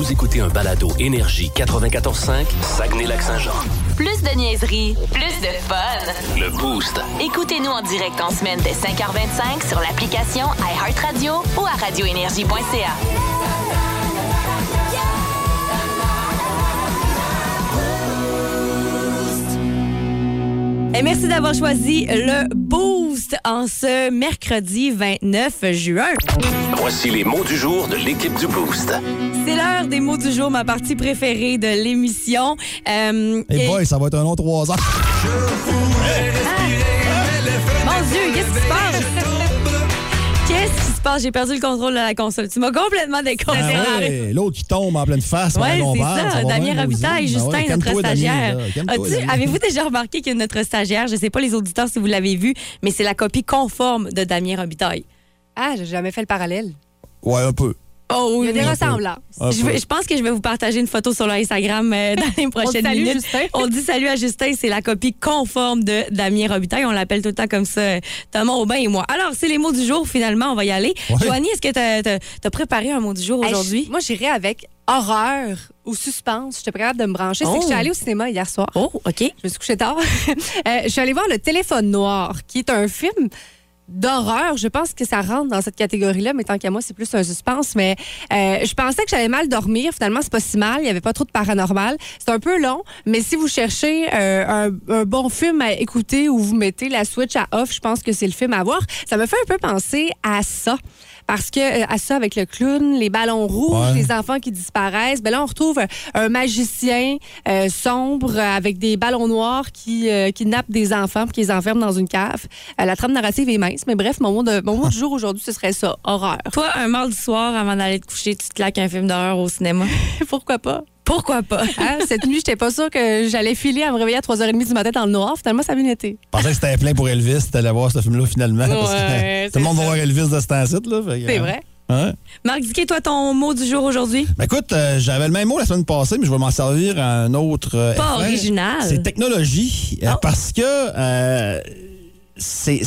Vous écoutez un balado Énergie 94.5, Saguenay-Lac-Saint-Jean. Plus de niaiserie, plus de fun. Le Boost. Écoutez-nous en direct en semaine dès 5h25 sur l'application iHeartRadio ou à radioénergie.ca. Et merci d'avoir choisi le Boost en ce mercredi 29 juin. Voici les mots du jour de l'équipe du Boost. C'est l'heure des mots du jour, ma partie préférée de l'émission. Euh, Hey et- boy, ça va être un long trois ans. Mon Dieu, qu'est-ce qui se passe? J'ai perdu le contrôle de la console. Tu m'as complètement déconcentré. Ah ouais, L'autre qui tombe en pleine face. qu'on c'est ça. Damien Robitaille, Justin, ouais, notre stagiaire. Avez-vous déjà remarqué que notre stagiaire, je ne sais pas les auditeurs si vous l'avez vu, mais c'est la copie conforme de Damien Robitaille? Ah, j'ai jamais fait le parallèle. Ouais, un peu. Oh, Il y a des oui. ressemblances. Je, peu. vais- je pense que je vais vous partager une photo sur l'Instagram euh, dans les prochaines salue, minutes. Justin. On dit salut à Justin, c'est la copie conforme de Damien Robitaille. On l'appelle tout le temps comme ça, Thomas Aubin et moi. Alors, c'est les mots du jour, finalement, on va y aller. Ouais. Joanie, est-ce que tu as, préparé un mot du jour Hey, aujourd'hui? je- moi, j'irais avec horreur ou suspense. J'étais pas capable de me brancher. C'est Oh. que je suis allée au cinéma hier soir. Oh, OK. Je me suis couchée tard. Euh, je suis allée voir Le Téléphone Noir, qui est un film d'horreur. Je pense que ça rentre dans cette catégorie-là, mais tant qu'à moi, c'est plus un suspense. Mais euh, je pensais que j'allais mal dormir. Finalement, c'est pas si mal. Il n'y avait pas trop de paranormal. C'est un peu long, mais si vous cherchez euh, un, un bon film à écouter ou vous mettez la Switch à off, je pense que c'est le film à voir. Ça me fait un peu penser à ça. Parce que euh, à ça, avec le clown, les ballons rouges, Ouais. les enfants qui disparaissent, ben là, on retrouve un, un magicien euh, sombre euh, avec des ballons noirs qui euh, kidnappe des enfants puis qui les enferme dans une cave. Euh, la trame narrative est mince, mais bref, mon mot, de, mon mot du jour aujourd'hui, ce serait ça, horreur. Toi, un mardi soir, avant d'aller te coucher, tu te claques un film d'horreur au cinéma? Pourquoi pas? Pourquoi pas? Hein, Cette nuit, j'étais pas sûre que j'allais filer à me réveiller à 3h30 du matin dans le noir. Finalement, ça a bien été. Je pensais que c'était plein pour Elvis. T'allais voir ce film-là finalement. parce que Ouais, tout le monde va voir Elvis de ce temps-ci. là. fait que, C'est euh, vrai. Marc Diquet, toi, ton mot du jour aujourd'hui? Ben écoute, euh, j'avais le même mot la semaine passée, mais je vais m'en servir à un autre. euh, Pas effet. original. C'est technologie. euh, Oh. Parce que euh, c'est.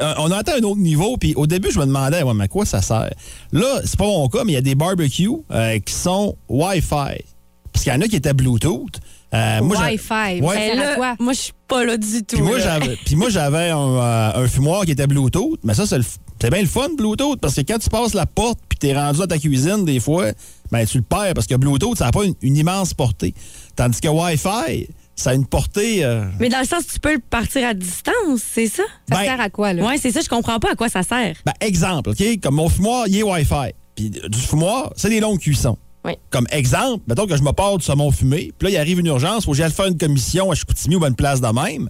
Euh, on a atteint un autre niveau, puis au début, je me demandais, ouais, mais à quoi ça sert? Là, c'est pas mon cas, mais il y a des barbecues euh, qui sont Wi-Fi. Parce qu'il y en a qui étaient Bluetooth. Euh, moi, Wi-Fi? Ouais. Mais sert à là, quoi? moi, je suis pas là du tout. Puis moi, j'avais, puis moi, j'avais un, euh, un fumoir qui était Bluetooth, mais ça, c'est, le c'est bien le fun, Bluetooth, parce que quand tu passes la porte puis t'es rendu dans ta cuisine, des fois, ben, tu le perds, parce que Bluetooth, ça n'a pas une, une immense portée. Tandis que Wi-Fi, ça a une portée... euh, Mais dans le sens, tu peux le partir à distance, c'est ça? Ça ben, sert à quoi, là? Oui, c'est ça, je comprends pas à quoi ça sert. ben, exemple, OK? Comme mon fumoir, il est Wi-Fi. Puis du fumoir, c'est des longues cuissons. Oui. Comme exemple, mettons que je me pars du saumon fumé, puis là, il arrive une urgence, faut que j'aille faire une commission à Chicoutimi ou à une place de même.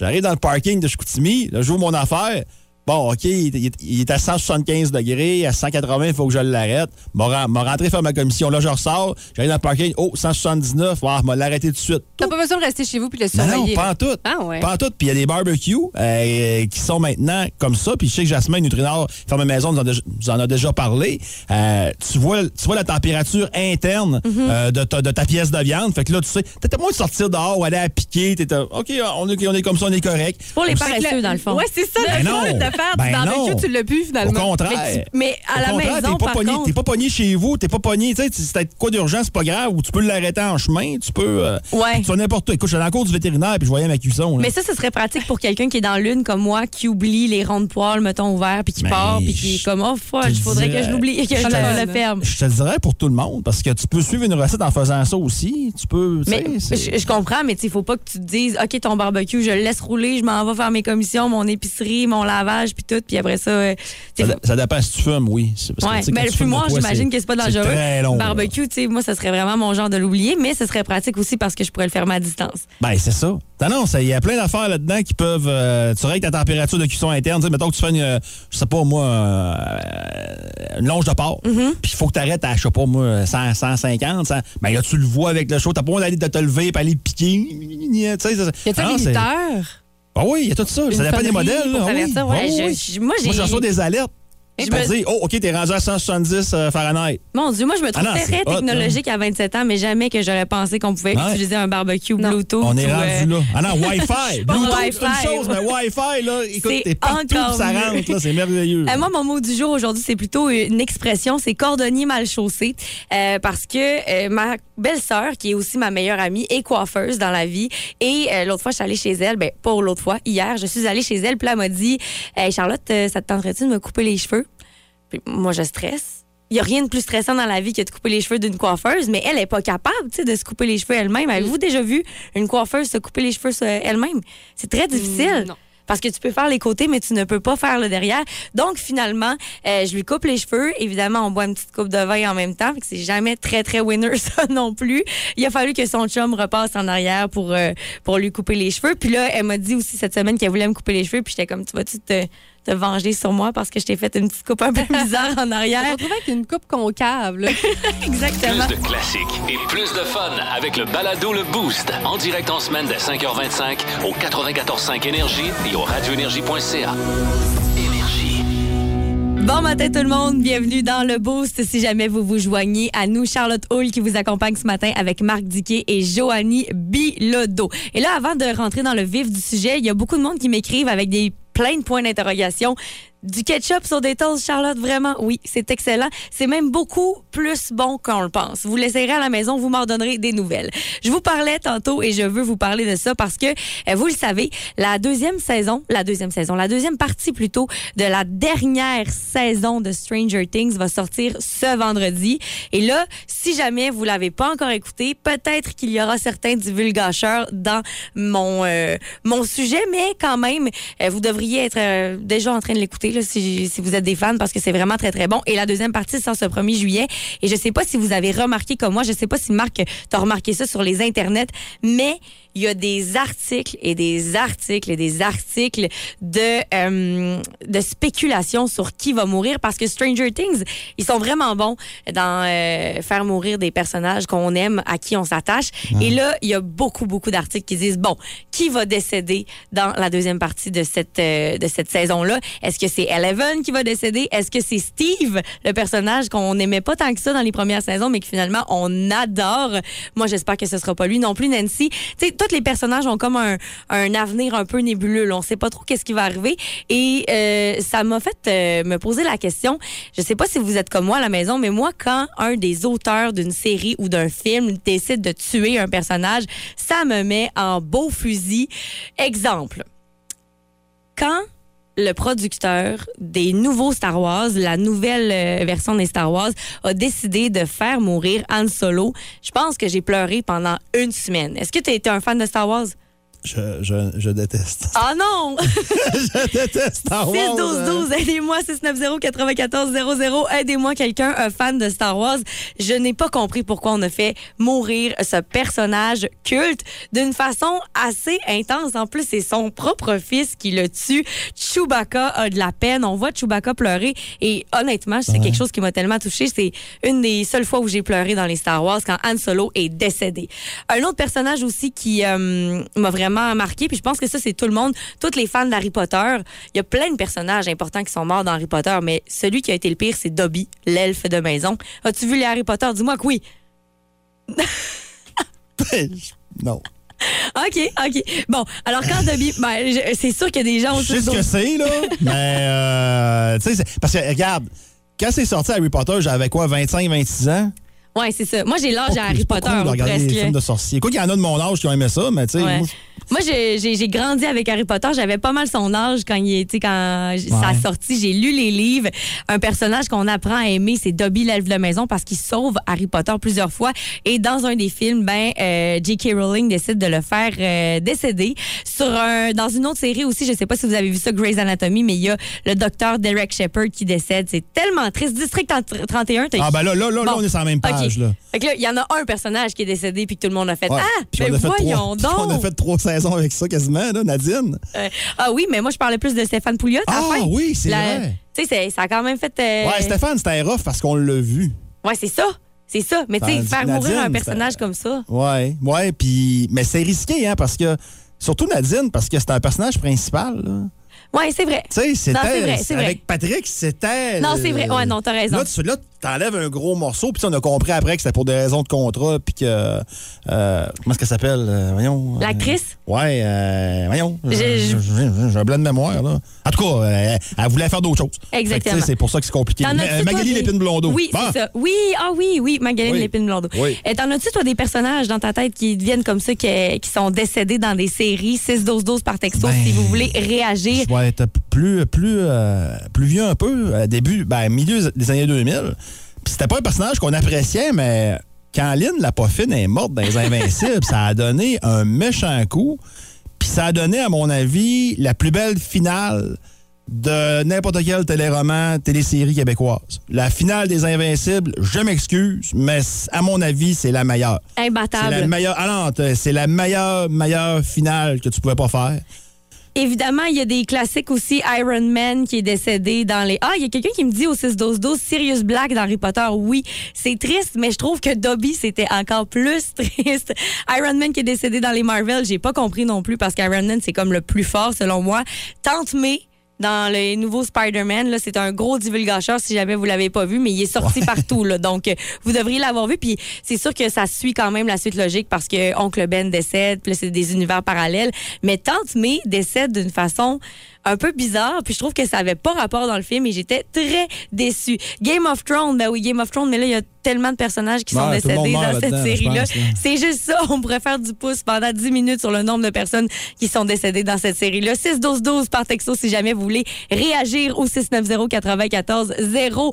J'arrive dans le parking de Chicoutimi, là, j'ouvre mon affaire. Bon, OK, il, est à 175 degrés, à 180, il faut que je l'arrête. M'a ren- m'a rentré faire ma commission. Là, je ressors, j'arrive dans le parking, oh, 179, ah, m'a l'arrêté tout de suite. T'as pas besoin de rester chez vous puis le Non, non, surveiller. pas en tout. Ah ouais. Pas en tout. Puis il y a des barbecues euh, qui sont maintenant comme ça. Puis je sais que Jasmin Nutrinor, Ferme Maison, nous en, a, nous en a déjà parlé. Euh, tu, vois, tu vois la température interne Mhm. euh, de, ta, de ta pièce de viande. Fait que là, tu sais, t'étais moins de sortir dehors ou aller à piquer. T'étais, OK, on est, on est comme ça, on est correct. Pour les paresseux, dans le fond. Ouais, c'est ça. Ben le non. Faire Ben du barbecue, non. tu l'as pu Au finalement. contraire. Mais, tu- mais à Au la maison, t'es pas par pogné. T'es pas pogné chez vous, t'es pas pogné, tu sais, si t'as quoi d'urgence, c'est pas grave, ou tu peux l'arrêter en chemin, tu peux. euh, Ouais. Tu n'importe où. Écoute, je suis dans la cour du vétérinaire, puis je voyais ma cuisson. là. Mais ça, ce serait pratique pour quelqu'un qui est dans l'une comme moi, qui oublie les ronds de poils, mettons, ouverts, puis qui Mais part, puis qui est comme, oh, fuck, il faudrait dirais- que je l'oublie, que je Je le, ferme. Je te le dirais pour tout le monde, parce que tu peux suivre une recette en faisant ça aussi. Tu peux. Mais je comprends, mais il faut pas que tu te dises, OK, ton barbecue, je le laisse rouler, je m'en vais faire mes commissions, mon épicerie, mon lavage, puis tout, puis après ça. euh, ça, ça dépend si tu fumes, oui. Parce Ouais, mais quand le fumoir, j'imagine que c'est pas dangereux. très long. Barbecue, tu sais, moi, ça serait vraiment mon genre de l'oublier, mais ce serait pratique aussi parce que je pourrais le faire à distance. Ben, c'est ça. Non, non, il y a plein d'affaires là-dedans qui peuvent. euh, tu règles ta température de cuisson interne. Tu sais, mettons que tu fais une, euh, je sais pas moi, euh, une longe de porc. Mm-hmm. Puis il faut que tu arrêtes à, je sais pas moi, 100, 150. 100. Ben là, tu le vois avec le chaud. T'as pas d'aller de te lever et aller piquer. Y a-t-il Ah, un minuteur? Ah oui, il y a tout ça. Une ça dépend des modèles. Ah oui. t'avertir, ouais. Ah oui. Je- moi, j'ai- Moi, je reçois des alertes. Je me- dit, oh, OK, t'es rendu à 170 euh, Fahrenheit. Mon Dieu, moi, je me trouve Ah non, très hot, technologique à 27 ans, mais jamais que j'aurais pensé qu'on pouvait Ouais. utiliser un barbecue Bluetooth. On est ou, rendu euh, là. Ah non, Wi-Fi. Bluetooth, Wi-Fi. une chose, mais Wi-Fi, là, écoute, t'es partout, ça rentre, là, c'est merveilleux. Euh, moi, mon mot du jour aujourd'hui, c'est plutôt une expression, c'est cordonnier mal chaussé. Euh, parce que euh, ma belle-sœur, qui est aussi ma meilleure amie, est coiffeuse dans la vie. Et euh, l'autre fois, je suis allée chez elle, ben pas l'autre fois, hier, je suis allée chez elle, puis là, elle m'a dit Hey, Charlotte, euh, ça te tenterait-tu de me couper les cheveux? Puis moi, je stresse. Il n'y a rien de plus stressant dans la vie que de couper les cheveux d'une coiffeuse, mais elle n'est pas capable tu sais, de se couper les cheveux elle-même. Avez-vous déjà vu une coiffeuse se couper les cheveux elle-même? C'est très difficile. non. Parce que tu peux faire les côtés, mais tu ne peux pas faire le derrière. Donc, finalement, euh, je lui coupe les cheveux. Évidemment, on boit une petite coupe de vin en même temps. Fait que c'est jamais très, très winner, ça non plus. Il a fallu que son chum repasse en arrière pour, euh, pour lui couper les cheveux. Puis là, elle m'a dit aussi cette semaine qu'elle voulait me couper les cheveux. Puis j'étais comme, tu vas-tu te, te venger sur moi parce que je t'ai fait une petite coupe un peu bizarre en On arrière? se retrouve avec une coupe concave. Là. Exactement. Plus de classiques et plus de fun avec le balado Le Boost. En direct en semaine dès 5h25 au 94.5 Énergie et au radioénergie.ca. Énergie. Bon matin tout le monde, bienvenue dans le Boost. Si jamais vous vous joignez à nous, Charlotte Hull qui vous accompagne ce matin avec Marc Diquet et Joanny Bilodeau. Et là, avant de rentrer dans le vif du sujet, il y a beaucoup de monde qui m'écrivent avec des plein de points d'interrogation. Du ketchup sur des toasts, Charlotte, vraiment, oui, c'est excellent. C'est même beaucoup plus bon qu'on le pense. Vous l'essayerez à la maison, vous m'en donnerez des nouvelles. Je vous parlais tantôt et je veux vous parler de ça parce que, euh, vous le savez, la deuxième saison, la deuxième saison, la deuxième partie plutôt de la dernière saison de Stranger Things va sortir ce vendredi. Et là, si jamais vous l'avez pas encore écouté, peut-être qu'il y aura certains divulgateurs dans mon euh, mon sujet, mais quand même, euh, vous devriez être euh, déjà en train de l'écouter si vous êtes des fans parce que c'est vraiment très très bon. Et la deuxième partie sort ce 1er juillet. Et je sais pas si vous avez remarqué comme moi, je sais pas si Marc t'as remarqué ça sur les internets, mais il y a des articles et des articles et des articles de euh, de spéculation sur qui va mourir parce que Stranger Things, ils sont vraiment bons dans euh, faire mourir des personnages qu'on aime, à qui on s'attache. Et là, il y a beaucoup beaucoup d'articles qui disent bon, qui va décéder dans la deuxième partie de cette euh, de cette saison-là? Est-ce que c'est Eleven qui va décéder? Est-ce que c'est Steve, le personnage qu'on n'aimait pas tant que ça dans les premières saisons, mais que finalement on adore? Moi, j'espère que ce sera pas lui non plus, Nancy. Tous les personnages ont comme un, un avenir un peu nébuleux. là. On sait pas trop qu'est-ce qui va arriver. Et euh, ça m'a fait euh, me poser la question. Je sais pas si vous êtes comme moi à la maison, mais moi, quand un des auteurs d'une série ou d'un film décide de tuer un personnage, ça me met en beau fusil. Exemple. Quand le producteur des nouveaux Star Wars, la nouvelle euh, version des Star Wars, a décidé de faire mourir Han Solo. Je pense que j'ai pleuré pendant une semaine. Est-ce que tu as été un fan de Star Wars? Je, je, je déteste. Ah non! je déteste Star Wars. 6-12-12, aidez-moi, 690-9400, aidez-moi quelqu'un, un fan de Star Wars. Je n'ai pas compris pourquoi on a fait mourir ce personnage culte d'une façon assez intense. En plus, c'est son propre fils qui le tue. Chewbacca a de la peine. On voit Chewbacca pleurer. Et honnêtement, c'est quelque chose qui m'a tellement touchée. C'est une des seules fois où j'ai pleuré dans les Star Wars quand Han Solo est décédé. Un autre personnage aussi qui euh, m'a vraiment marqué, puis je pense que ça, c'est tout le monde, tous les fans d'Harry Potter. Il y a plein de personnages importants qui sont morts dans Harry Potter, mais celui qui a été le pire, c'est Dobby, l'elfe de maison. As-tu vu les Harry Potter? Dis-moi que oui. non. OK, OK. Bon, alors quand Dobby... ben, c'est sûr qu'il y a des gens Je sais ce que c'est, là. mais, euh, tu sais, c'est- parce que, regarde, quand c'est sorti Harry Potter, j'avais quoi, 25, 26 ans? Ouais, c'est ça. Moi, j'ai l'âge à Harry Potter, cool de regarder presque. films de sorciers. Quoi qu'il y en a de mon âge qui ont aimé ça, mais tu sais, Ouais. moi, Moi, j'ai grandi avec Harry Potter. J'avais pas mal son âge quand il était quand ça a sorti. J'ai lu les livres. Un personnage qu'on apprend à aimer, c'est Dobby l'elfe de maison parce qu'il sauve Harry Potter plusieurs fois. Et dans un des films, ben euh, J.K. Rowling décide de le faire euh, décéder. Sur un, dans une autre série aussi, je sais pas si vous avez vu ça, Grey's Anatomy, mais il y a le docteur Derek Shepard qui décède. C'est tellement triste. District 31, t'as Ah, ben là, là, là, là, on est sur la même page, Là. Fait que là, il y en a un personnage qui est décédé puis que tout le monde a fait Ouais. Ah, Puis ben on a fait voyons trois, donc. On a fait trois saisons avec ça quasiment, là, Nadine. Euh, ah oui, mais moi, je parlais plus de Stéphane Pouliot. Ah oui, c'est vrai. Tu sais, ça a quand même fait. euh, Ouais, Stéphane, c'était rough parce qu'on l'a vu. Ouais, c'est ça. C'est ça. Mais tu sais, faire mourir un personnage comme ça. Ouais, ouais, puis mais c'est risqué hein parce que surtout Nadine parce que c'est un personnage principal. Là. Oui, c'est vrai. Tu sais, c'était. Avec Patrick, c'était. Non, c'est vrai. Ouais, non, t'as raison. Là, tu là, t'enlèves un gros morceau, puis on a compris après que c'était pour des raisons de contrat, puis que. euh, comment est-ce qu'elle s'appelle? euh, voyons. euh, L'actrice? ouais, euh, voyons. J'ai- un blanc de mémoire, là. En tout cas, elle voulait faire d'autres choses. Exactement. C'est pour ça que c'est compliqué. Toi, Magali Lépine Blondeau. Oui, c'est ça. Oui, ah oui, oui, Magali Oui. Lépine Blondeau. Oui. T'en as-tu, toi, des personnages dans ta tête qui deviennent comme ça, qui, qui sont décédés dans des séries 6-12-12 par texto, Ben, si vous voulez réagir? Je vais être plus, plus, plus vieux un peu, début, ben, milieu des années 2000. C'était pas un personnage qu'on appréciait, mais quand Lynn, la poffine, est morte dans les Invincibles, ça a donné un méchant coup. Puis ça a donné, à mon avis, la plus belle finale de n'importe quel téléroman, télésérie québécoise. La finale des Invincibles, je m'excuse, mais à mon avis, c'est la meilleure. C'est la Imbattable. meilleure. Ah c'est la meilleure, meilleure finale que tu pouvais pas faire. Évidemment, il y a des classiques aussi. Iron Man qui est décédé dans les. Ah, il y a quelqu'un qui me dit au 6-12-12, Sirius Black dans Harry Potter. Oui, c'est triste, mais je trouve que Dobby, c'était encore plus triste. Iron Man qui est décédé dans les Marvel, j'ai pas compris non plus parce qu'Iron Man, c'est comme le plus fort selon moi. Tante May. Dans les nouveaux Spider-Man, c'est un gros divulgateur si jamais vous l'avez pas vu, mais il est sorti partout, là. Donc, euh, vous devriez l'avoir vu. Puis, c'est sûr que ça suit quand même la suite logique parce que Oncle Ben décède, puis là, c'est des univers parallèles. Mais Tante May décède d'une façon un peu bizarre, puis je trouve que ça avait pas rapport dans le film et j'étais très déçue. Game of Thrones, ben oui, Game of Thrones, mais là, il y a tellement de personnages qui sont Ouais, décédés dans cette série-là. C'est juste ça. On pourrait faire du pouce pendant 10 minutes sur le nombre de personnes qui sont décédées dans cette série-là. 6-12-12 par texto si jamais vous voulez réagir au 690-94-00.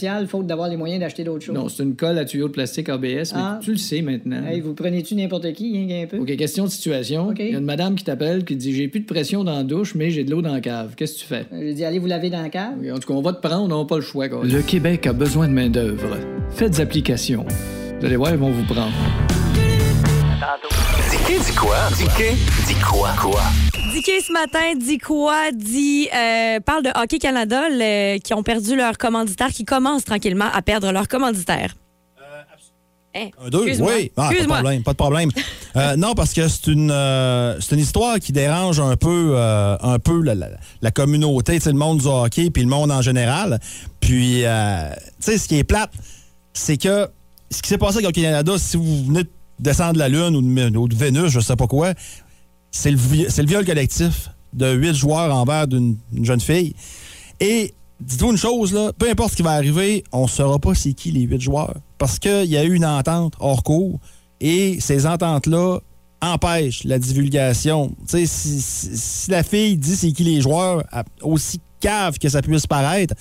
faute d'avoir les moyens d'acheter d'autres choses. non, c'est une colle à tuyau de plastique ABS, mais Ah. tu le sais maintenant. Hey, vous prenez-tu n'importe qui, rien qu'un peu? OK, question de situation. Il y a une madame qui t'appelle qui dit J'ai plus de pression dans la douche, mais j'ai de l'eau dans la cave. Qu'est-ce que tu fais? Euh, J'ai dit, allez vous laver dans la cave. En tout cas, on va te prendre, on n'a pas le choix. Le Québec a besoin de main-d'œuvre. Faites application. Vous allez voir, ils vont vous prendre. Dis dit quoi? Dis dit quoi? Quoi? Dicky ce matin dit quoi? Dit euh, parle de Hockey Canada le- qui ont perdu leur commanditaire, qui commencent tranquillement à perdre leur commanditaire. Hein? Un, deux, oui. Ah, pas de Excuse-moi. problème, pas de problème. Euh, non, parce que c'est une, euh, c'est une histoire qui dérange un peu, euh, un peu la, la- la communauté, le monde du hockey puis le monde en général. Puis, euh, tu sais, ce qui est plate, c'est que ce qui s'est passé avec Hockey Canada, si vous venez de descendre de la Lune ou de, ou de Vénus, je sais pas quoi, c'est le, viol collectif de huit joueurs envers d'une une jeune fille. Et dites-vous une chose, là, peu importe ce qui va arriver, on ne saura pas c'est qui les huit joueurs. Parce qu'il y a eu une entente hors cours et ces ententes-là empêchent la divulgation. Si, si- si la fille dit c'est qui les joueurs, aussi cave que ça puisse paraître,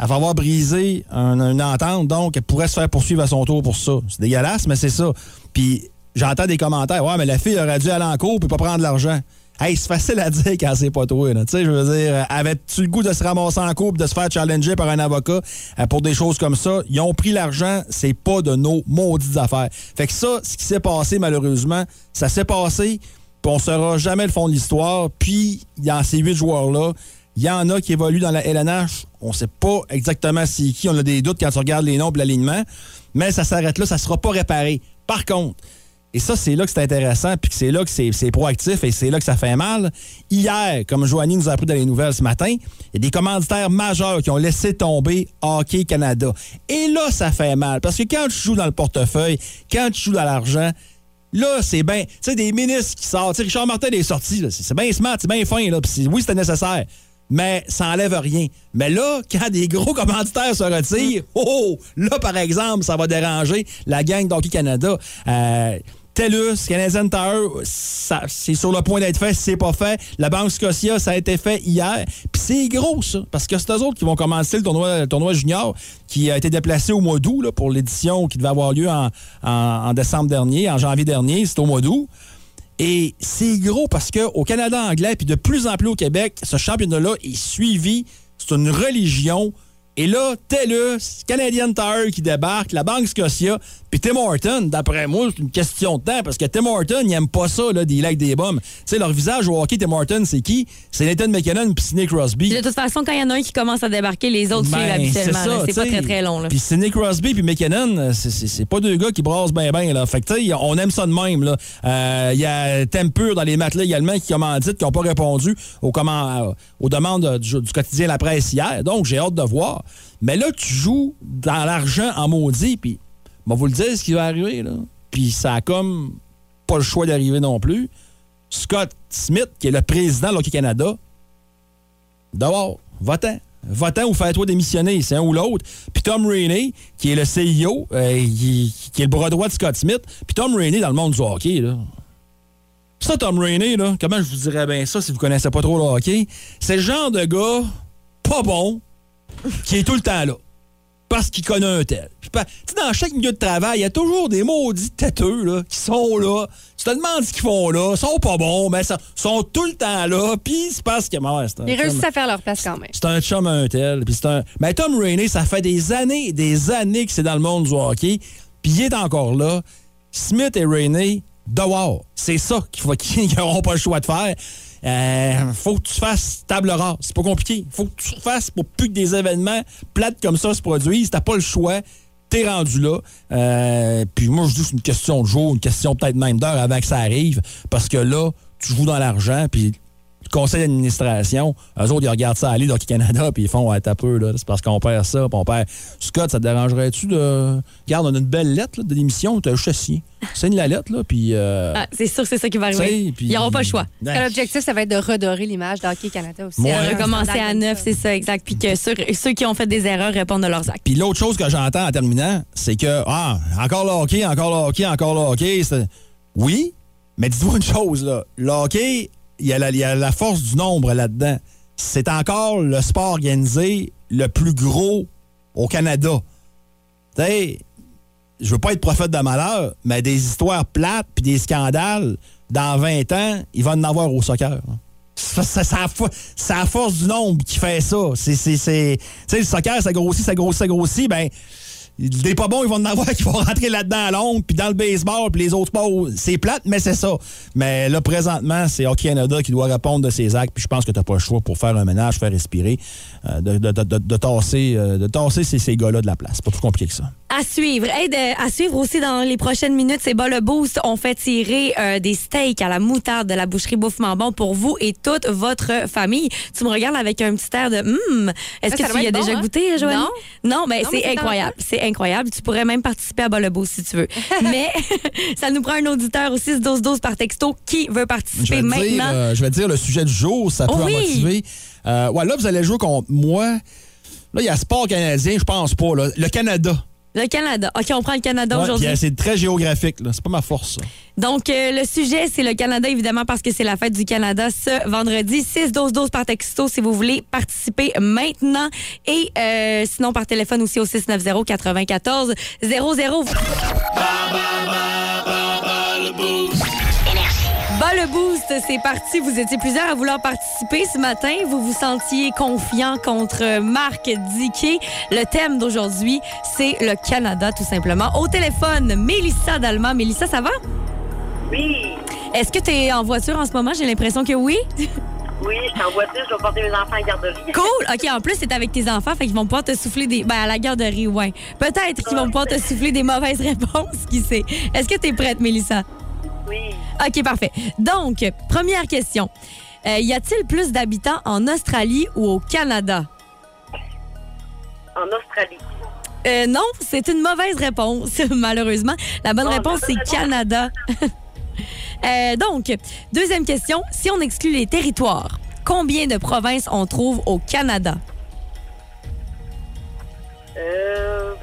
elle va avoir brisé un- une entente, donc elle pourrait se faire poursuivre à son tour pour ça. C'est dégueulasse, mais c'est ça. Puis j'entends des commentaires, ouais, mais la fille aurait dû aller en cours puis pas prendre l'argent. Hey, c'est facile à dire quand c'est pas toi. Tu sais, je veux dire, avais-tu le goût de se ramasser en cours puis de se faire challenger par un avocat euh, pour des choses comme ça? Ils ont pris l'argent, c'est pas de nos maudites affaires. Fait que ça, ce qui s'est passé, malheureusement, ça s'est passé, puis on saura jamais le fond de l'histoire. Puis, dans ces huit joueurs-là, il y en a qui évoluent dans la LNH. On sait pas exactement c'est qui. On a des doutes quand tu regardes les noms et l'alignement. Mais ça s'arrête là. Ça sera pas réparé. Par contre, et ça, c'est là que c'est intéressant, puis que c'est là que c'est proactif et c'est là que ça fait mal. Hier, comme Joanie nous a appris dans les nouvelles ce matin, il y a des commanditaires majeurs qui ont laissé tomber Hockey Canada. Et là, ça fait mal. Parce que quand tu joues dans le portefeuille, quand tu joues dans l'argent, Là, c'est bien. Tu sais, des ministres qui sortent. Richard Martin est sorti. C'est bien smart, c'est bien fin. Là. Oui, c'était nécessaire. Mais ça enlève rien. Mais là, quand des gros commanditaires se retirent, oh, oh, là, par exemple, ça va déranger la gang d'Hockey Canada. Euh, TELUS, Canadian ça- c'est sur le point d'être fait c'est pas fait. La Banque Scotia, ça a été fait hier. Puis c'est gros, ça, parce que c'est eux autres qui vont commencer le tournoi, junior qui a été déplacé au mois d'août pour l'édition qui devait avoir lieu en décembre dernier, en janvier dernier. C'est au mois d'août. Et c'est gros parce qu'au Canada anglais, puis de plus en plus au Québec, ce championnat-là est suivi. C'est une religion. Et là, TELUS, Canadian Tire qui débarque, la Banque Scotia, puis Tim Horton, d'après moi, c'est une question de temps, parce que Tim Horton, il aime pas ça, là, des lacs des bombes. Tu sais, leur visage au hockey, Tim Horton, c'est qui? C'est Nathan McKinnon puis Sidney Crosby. De toute façon, quand il y en a un qui commence à débarquer, les autres suivent Ben, habituellement. C'est pas très, très long. là. Puis Sidney Crosby puis McKinnon, euh, c'est- pas deux gars qui brassent bien bien là. Fait que tu sais, on aime ça de même là. Euh, Il y a Tempur dans les matelas également qui commanditent, qui n'ont pas répondu aux, comment, euh, aux demandes du, du quotidien La Presse hier. Donc j'ai hâte de voir. Mais là, tu joues dans l'argent en maudit, puis on va vous le dire ce qui va arriver là. Puis ça a comme pas le choix d'arriver non plus. Scott Smith, qui est le président de l'Hockey Canada, Dehors, votant. Votant ou fais-toi démissionner, c'est un ou l'autre. Puis Tom Rainey, qui est le CIO, euh, qui, qui est le bras droit de Scott Smith. Puis Tom Rainey dans le monde du hockey, là. Ça, Tom Rainey, là, comment je vous dirais bien ça si vous connaissez pas trop le hockey? C'est le genre de gars pas bon qui est tout le temps là. Parce qu'il connaît un tel. Puis, dans chaque milieu de travail, il y a toujours des maudits têteux là, qui sont là. Tu te demandes ce qu'ils font là. Ils sont pas bons, mais ils sont tout le temps là. Puis c'est parce que... ouais, Ils chum. réussissent à faire leur place quand même. C'est un chum un tel. Puis c'est un... Mais Tom Rainey, ça fait des années, des années que c'est dans le monde du hockey. Puis il est encore là. Smith et Rainey, dehors. C'est ça qu'il faut qu'ils n'auront pas le choix de faire. Euh, faut que tu fasses table rase. C'est pas compliqué. Faut que tu fasses pour plus que des événements plates comme ça se produisent. T'as pas le choix. T'es rendu là. Euh, puis moi, je dis c'est une question de jour, une question peut-être même d'heure avant que ça arrive. Parce que là, tu joues dans l'argent, puis conseil d'administration, eux autres, ils regardent ça aller dans le Canada, puis ils font, ouais, t'as peu, là, c'est parce qu'on perd ça, puis on perd. Scott, ça te dérangerait-tu de. Regarde, on a une belle lettre là, de l'émission, t'as juste assis. Signe la lettre, là, puis. euh, Ah, c'est sûr que c'est ça qui va arriver. puis- Ils n'auront pas le choix. Ouais. L'objectif, ça va être de redorer l'image d'Hockey Canada aussi. Ouais. Recommencer à neuf, c'est ça, exact. Puis que ceux, ceux qui ont fait des erreurs répondent de leurs actes. Puis l'autre chose que j'entends en terminant, c'est que, ah, encore le hockey, encore le hockey, encore le hockey. c'est- Oui, mais dites-vous une chose, là. Le hockey, il y, a la- force du nombre là-dedans. C'est encore le sport organisé le plus gros au Canada. Tu sais, je veux pas être prophète de malheur, mais des histoires plates puis des scandales, dans 20 ans, il va en avoir au soccer. hein. C'est la force du nombre qui fait ça. C'est, le soccer, ça grossit, ça grossit, ça grossit. Ben, des pas bons, ils vont en avoir qui vont rentrer là-dedans à l'ombre, puis dans le baseball, puis les autres sports, c'est plate, mais c'est ça. Mais là, présentement, c'est Hockey Canada qui doit répondre de ses actes, puis je pense que t'as pas le choix pour faire un ménage, faire respirer, euh, de, de, de, de- de tasser, euh, de tasser ces, ces gars-là de la place. C'est pas plus compliqué que ça. À suivre. Hey, de- à suivre aussi dans les prochaines minutes, c'est bas le boost. On fait tirer euh, des steaks à la moutarde de la boucherie Bouffement Bon pour vous et toute votre famille. Tu me regardes avec un petit air de hum. Est-ce Ah, que tu y as bon, déjà hein? goûté, Joanie? Non. Non, mais Non, mais c'est c'est incroyable. C'est incroyable. Tu pourrais même participer à bas le si tu veux. mais ça nous prend un auditeur aussi 6-12-12 par texto qui veut participer maintenant. dire, euh, je vais te dire le sujet du jour, ça peut Oh en motiver. Euh, ouais, là, vous allez jouer contre moi. Là, il y a sport canadien, je pense pas. là. Le Canada. Le Canada. OK, on prend le Canada Ouais, aujourd'hui. euh, c'est très géographique. là. C'est pas ma force, ça. Donc, euh, le sujet, c'est le Canada, évidemment, parce que c'est la fête du Canada ce vendredi. 6-12-12 par texto si vous voulez participer maintenant. Et euh, sinon, par téléphone aussi au 690-94-00. Bas le boost, c'est parti. Vous étiez plusieurs à vouloir participer ce matin. Vous vous sentiez confiant contre Marc Diquet. Le thème d'aujourd'hui, c'est le Canada, tout simplement. Au téléphone, Mélissa Dalma. Mélissa, ça va? Oui, Est-ce que tu es en voiture en ce moment? J'ai l'impression que oui. oui, je suis en voiture, je vais porter mes enfants à la garderie. Cool. OK, en plus, c'est avec tes enfants, fait qu'ils vont pouvoir te souffler des. Ben, à la garderie, ouais. Peut-être qu'ils vont pouvoir te souffler des mauvaises réponses, qui sait. Est-ce que tu es prête, Mélissa? Oui, OK, parfait. Donc, première question. Euh, y a-t-il plus d'habitants en Australie ou au Canada? en Australie. Euh, non, c'est une mauvaise réponse, malheureusement. La bonne réponse, c'est. Canada. Euh, donc, deuxième question. Si on exclut les territoires, combien de provinces on trouve au Canada? Euh...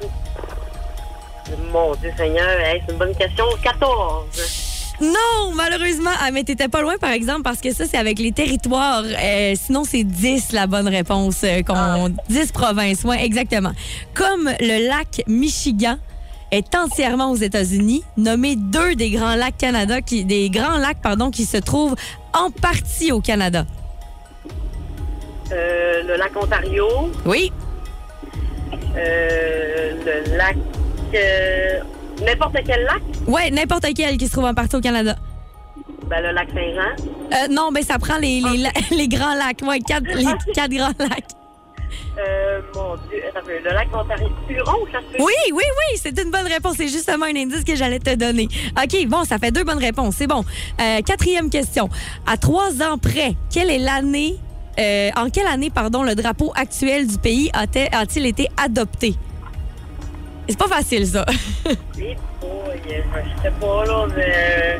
Mon Dieu Seigneur, hey, c'est une bonne question. 14. Non, malheureusement. Ah, mais t'étais pas loin, par exemple, parce que ça, c'est avec les territoires. Euh, sinon, c'est 10 la bonne réponse. euh, qu'on 10 provinces, oui, exactement. Comme le lac Michigan est entièrement aux États-Unis, nommez deux des grands lacs Canada, qui, des grands lacs, pardon, qui se trouvent en partie au Canada. Euh, le lac Ontario, Oui, le lac. N'importe quel lac, ouais, n'importe quel qui se trouve en partie au Canada. ben, le lac Saint-Jean. Euh, non, ben ça prend les, les, la- les grands lacs, ouais, quatre, les quatre grands lacs. Euh, mon Dieu, le lac Ontario. Huron, ça se? Oui, oui, oui, c'est une bonne réponse. C'est justement un indice que j'allais te donner. OK, bon, ça fait deux bonnes réponses. C'est bon. Euh, quatrième question. À trois ans près, quelle est l'année, euh, en quelle année, pardon, le drapeau actuel du pays a-t- a-t-il été adopté? C'est pas facile, ça. Oui, boy, je sais pas, là, mais. euh,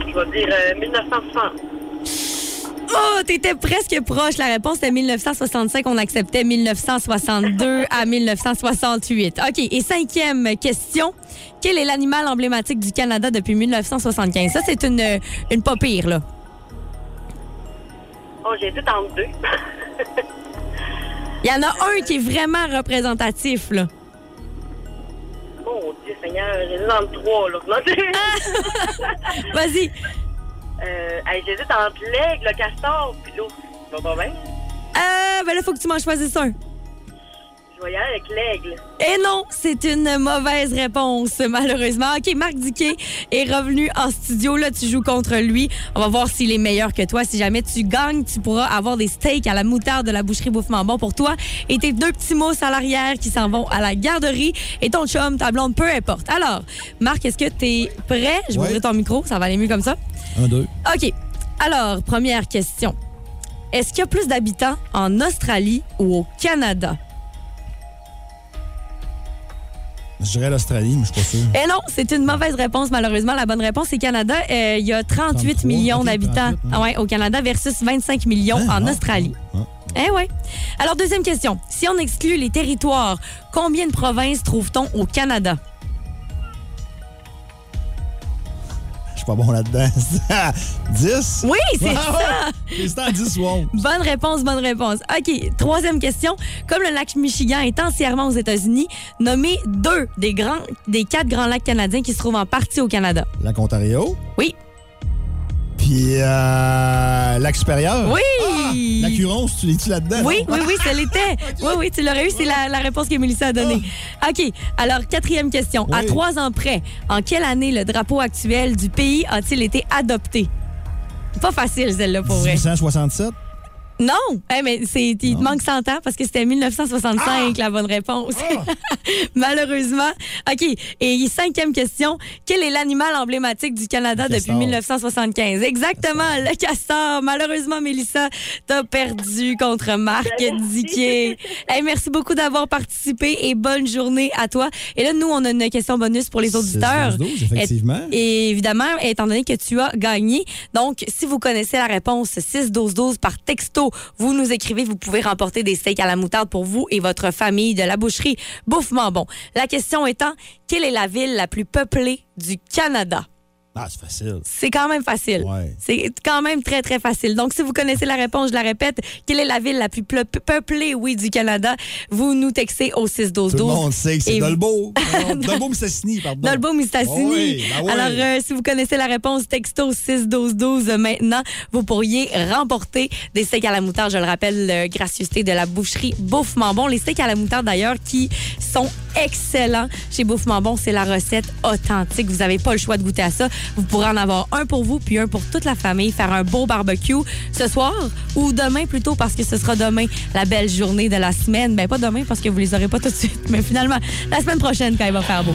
Je vais dire euh, 1960. Oh, t'étais presque proche. La réponse était 1965. On acceptait 1962 à 1968. OK. Et cinquième question. Quel est l'animal emblématique du Canada depuis 1975? Ça, c'est une, une pas pire, là. Oh, j'ai tout en deux. Il y en a un qui est vraiment représentatif, là. Dieu, Seigneur, dans le trois, là. Vas-y. euh, J'hésite entre l'aigle, le castor, puis l'eau. Ça va pas bien? Euh, ben là, faut que tu m'en choisisses un. Je vais y aller avec l'aigle. Et non, c'est une mauvaise réponse, malheureusement. OK, Marc Diquet est revenu en studio. Là, tu joues contre lui. On va voir s'il est meilleur que toi. Si jamais tu gagnes, tu pourras avoir des steaks à la moutarde de la boucherie Bouffement Bon pour toi. Et tes deux petits mousses à l'arrière qui s'en vont à la garderie. Et ton chum, ta blonde, peu importe. Alors, Marc, est-ce que tu es prêt? Je vais ouvrir ton micro. Ça va aller mieux comme ça. Un, deux. OK. Alors, première question. Est-ce qu'il y a plus d'habitants en Australie ou au Canada? Je dirais l'Australie, mais je suis pas sûr. Eh non, c'est une mauvaise réponse, malheureusement. La bonne réponse, c'est Canada. Euh, Il y a 38 33, millions d'habitants 38, hein. ouais, au Canada versus 25 millions Hein, en ah, Australie. ah. Eh ouais. Alors, deuxième question. Si on exclut les territoires, combien de provinces trouve-t-on au Canada? Pas bon là-dedans. 10? Oui, c'est Ah ça! C'est en 10 ou 11. Bonne réponse, bonne réponse. OK, troisième question. Comme le lac Michigan est entièrement aux États-Unis, nommez deux des, grands, des quatre grands lacs canadiens qui se trouvent en partie au Canada. Lac Ontario. Oui. Puis euh, Lac Supérieur. Oui! Ah, Lac Huron, tu l'es-tu là-dedans? Oui, oui, oui, ça l'était. Oui, oui, tu l'aurais eu, c'est la, la réponse que Mélissa a donnée. OK, alors quatrième question. À trois ans près, en quelle année le drapeau actuel du pays a-t-il été adopté? Pas facile, celle-là, pour vrai. 1867. Non, Eh, mais c'est, il te Non. manque 100 ans parce que c'était 1965 la bonne réponse. Malheureusement. OK. Et cinquième question. Quel est l'animal emblématique du Canada Le depuis castor. 1975? Exactement, le castor. Malheureusement, Mélissa, t'as perdu contre Marc Merci. Diquier. Hey, merci beaucoup d'avoir participé et bonne journée à toi. Et là, nous, on a une question bonus pour les auditeurs. 12, effectivement. Et évidemment, étant donné que tu as gagné, donc si vous connaissez la réponse 6-12-12 par texto, vous nous écrivez, vous pouvez remporter des steaks à la moutarde pour vous et votre famille de la boucherie Bouffement Bon. La question étant, quelle est la ville la plus peuplée du Canada? Ah, c'est facile. C'est quand même facile. Ouais. C'est quand même très, très facile. Donc, si vous connaissez la réponse, je la répète, quelle est la ville la plus peu- peuplée, oui, du Canada? Vous nous textez au 6-12-12. Tout le monde sait que c'est Dolbeau. Non, Dolbeau Mistassini, pardon. Dolbeau Mistassini. Ah oui, ben oui. Alors, euh, si vous connaissez la réponse, texto 61212 euh, maintenant, vous pourriez remporter des steaks à la moutarde. Je le rappelle, euh, gracieuseté de la boucherie Bouffement Bon. Les steaks à la moutarde, d'ailleurs, qui sont excellents chez Bouffement Bon. C'est la recette authentique. Vous n'avez pas le choix de goûter à ça. Vous pourrez en avoir un pour vous, puis un pour toute la famille. Faire un beau barbecue ce soir ou demain plutôt, parce que ce sera demain la belle journée de la semaine. Ben, pas demain, parce que vous les aurez pas tout de suite, mais finalement, la semaine prochaine, quand il va faire beau.